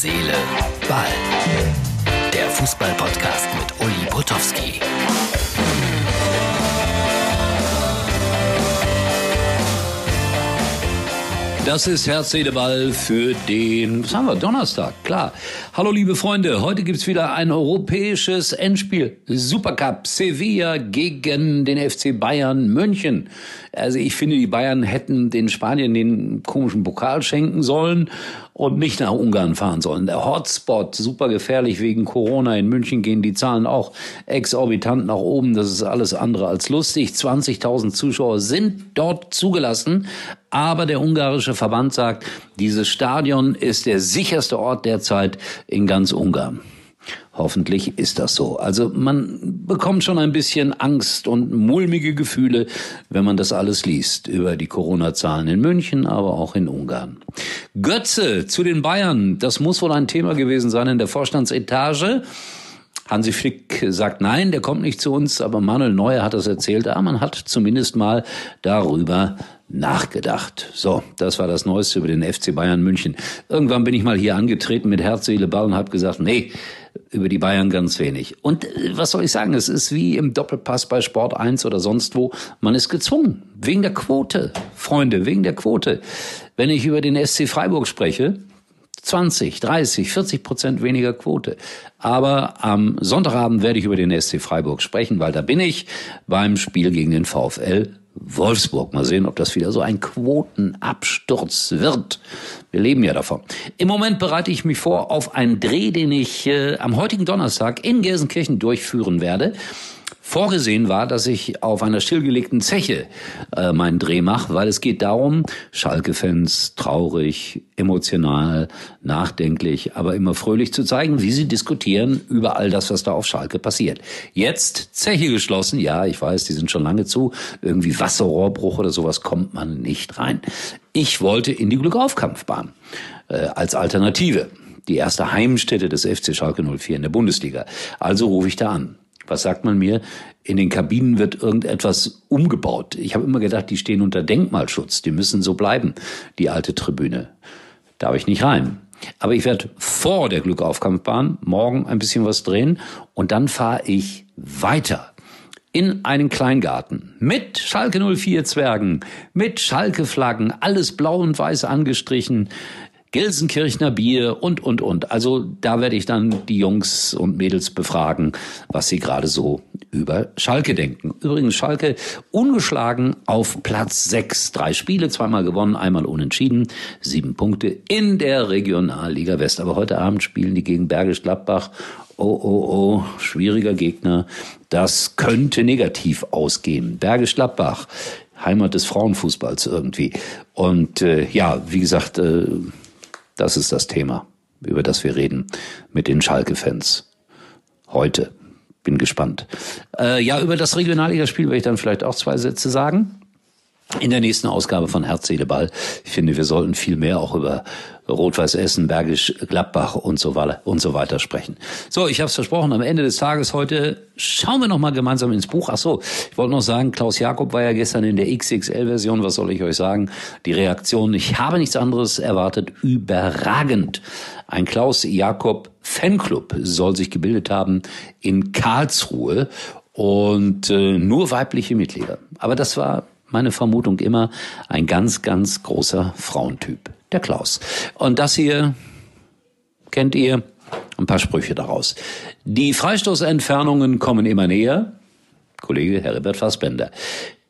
Seele, Ball. Der Fußball-Podcast mit Uli Potowski. Das ist Herz, Seele, Ball für den, was haben wir, Donnerstag, klar. Hallo liebe Freunde, heute gibt's wieder ein europäisches Endspiel. Supercup Sevilla gegen den FC Bayern München. Also ich finde, die Bayern hätten den Spaniern den komischen Pokal schenken sollen und nicht nach Ungarn fahren sollen. Der Hotspot, super gefährlich wegen Corona. In München gehen die Zahlen auch exorbitant nach oben. Das ist alles andere als lustig. 20.000 Zuschauer sind dort zugelassen. Aber der ungarische Verband sagt, dieses Stadion ist der sicherste Ort derzeit in ganz Ungarn. Hoffentlich ist das so. Also man bekommt schon ein bisschen Angst und mulmige Gefühle, wenn man das alles liest über die Corona-Zahlen in München, aber auch in Ungarn. Götze zu den Bayern, das muss wohl ein Thema gewesen sein in der Vorstandsetage. Hansi Flick sagt nein, der kommt nicht zu uns, aber Manuel Neuer hat das erzählt. Ah, man hat zumindest mal darüber nachgedacht. So, das war das Neueste über den FC Bayern München. Irgendwann bin ich mal hier angetreten mit Herz, Seele, Ball und habe gesagt, nee, über die Bayern ganz wenig. Und äh, was soll ich sagen? Es ist wie im Doppelpass bei Sport 1 oder sonst wo. Man ist gezwungen. Wegen der Quote. Freunde, wegen der Quote. Wenn ich über den SC Freiburg spreche, 20, 30, 40 Prozent weniger Quote. Aber am Sonntagabend werde ich über den SC Freiburg sprechen, weil da bin ich beim Spiel gegen den VfL Wolfsburg. Mal sehen, ob das wieder so ein Quotenabsturz wird. Wir leben ja davon. Im Moment bereite ich mich vor auf einen Dreh, den ich äh, am heutigen Donnerstag in Gelsenkirchen durchführen werde. Vorgesehen war, dass ich auf einer stillgelegten Zeche äh, meinen Dreh mache, weil es geht darum, Schalke-Fans traurig, emotional, nachdenklich, aber immer fröhlich zu zeigen, wie sie diskutieren über all das, was da auf Schalke passiert. Jetzt Zeche geschlossen, ja, ich weiß, die sind schon lange zu, irgendwie Wasserrohrbruch oder sowas kommt man nicht rein. Ich wollte in die Glückaufkampfbahn äh, als Alternative die erste Heimstätte des FC Schalke 04 in der Bundesliga. Also rufe ich da an. Was sagt man mir? In den Kabinen wird irgendetwas umgebaut. Ich habe immer gedacht, die stehen unter Denkmalschutz. Die müssen so bleiben, die alte Tribüne. Darf ich nicht rein. Aber ich werde vor der Glückaufkampfbahn morgen ein bisschen was drehen und dann fahre ich weiter in einen Kleingarten mit Schalke 04 Zwergen, mit Schalke Flaggen, alles blau und weiß angestrichen. Gelsenkirchner Bier und, und, und. Also da werde ich dann die Jungs und Mädels befragen, was sie gerade so über Schalke denken. Übrigens Schalke ungeschlagen auf Platz 6. Drei Spiele, zweimal gewonnen, einmal unentschieden. Sieben Punkte in der Regionalliga West. Aber heute Abend spielen die gegen Bergisch Gladbach. Oh, oh, oh, schwieriger Gegner. Das könnte negativ ausgehen. Bergisch Gladbach. Heimat des Frauenfußballs irgendwie. Und äh, ja, wie gesagt, äh, das ist das Thema, über das wir reden mit den Schalke-Fans. Heute. Bin gespannt. Äh, ja, über das Regionalligaspiel werde ich dann vielleicht auch zwei Sätze sagen in der nächsten Ausgabe von Herz, Seele, Ball. Ich finde, wir sollten viel mehr auch über Rot-Weiß Essen, Bergisch Gladbach und so weiter und so weiter sprechen. So, ich habe es versprochen, am Ende des Tages heute schauen wir noch mal gemeinsam ins Buch. Ach so, ich wollte noch sagen, Klaus Jakob war ja gestern in der XXL-Version. Was soll ich euch sagen? Die Reaktion, ich habe nichts anderes erwartet, überragend. Ein Klaus Jakob Fanclub soll sich gebildet haben in Karlsruhe und äh, nur weibliche Mitglieder. Aber das war meine Vermutung immer, ein ganz, ganz großer Frauentyp, der Klaus. Und das hier kennt ihr, ein paar Sprüche daraus. Die Freistoßentfernungen kommen immer näher. Kollege Herbert Fassbender.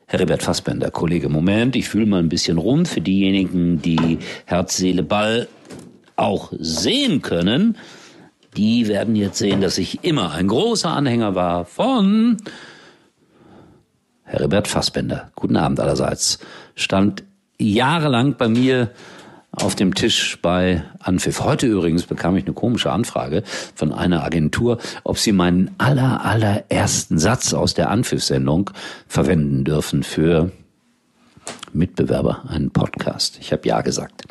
Herbert Fassbender, Kollege, Moment, ich fühle mal ein bisschen rum für diejenigen, die Herz, Seele, Ball auch sehen können. Die werden jetzt sehen, dass ich immer ein großer Anhänger war von Herbert Fassbender. Guten Abend allerseits. Stand jahrelang bei mir auf dem Tisch bei Anpfiff. Heute übrigens bekam ich eine komische Anfrage von einer Agentur, ob sie meinen aller, allerersten Satz aus der Anpfiff-Sendung verwenden dürfen für Mitbewerber, einen Podcast. Ich habe ja gesagt.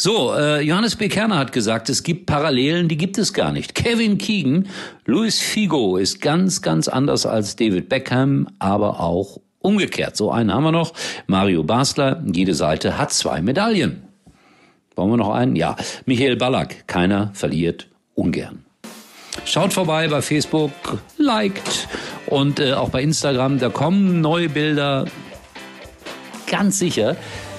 So, äh, Johannes B. Kerner hat gesagt, es gibt Parallelen, die gibt es gar nicht. Kevin Keegan, Luis Figo ist ganz, ganz anders als David Beckham, aber auch umgekehrt. So einen haben wir noch. Mario Basler, jede Seite hat zwei Medaillen. Wollen wir noch einen? Ja. Michael Ballack. Keiner verliert ungern. Schaut vorbei bei Facebook, liked und äh, auch bei Instagram. Da kommen neue Bilder. Ganz sicher.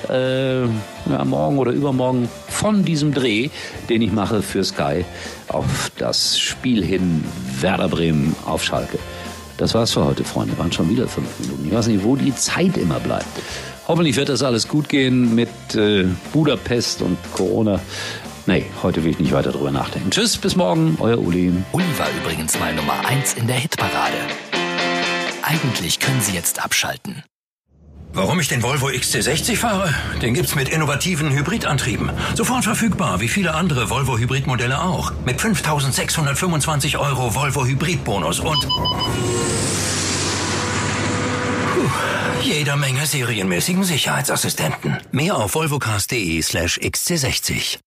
Äh, ja, morgen oder übermorgen von diesem Dreh, den ich mache für Sky auf das Spiel hin Werder Bremen auf Schalke. Das war's für heute, Freunde. Waren schon wieder fünf Minuten. Ich weiß nicht, wo die Zeit immer bleibt. Hoffentlich wird das alles gut gehen mit äh, Budapest und Corona. Nee, heute will ich nicht weiter drüber nachdenken. Tschüss, bis morgen, euer Uli. Uli war übrigens mal Nummer 1 in der Hitparade. Eigentlich können Sie jetzt abschalten. Warum ich den Volvo XC60 fahre? Den gibt's mit innovativen Hybridantrieben. Sofort verfügbar, wie viele andere Volvo Hybridmodelle auch. Mit 5625 Euro Volvo Hybridbonus und Puh, jeder Menge serienmäßigen Sicherheitsassistenten. Mehr auf volvocars.de slash XC60.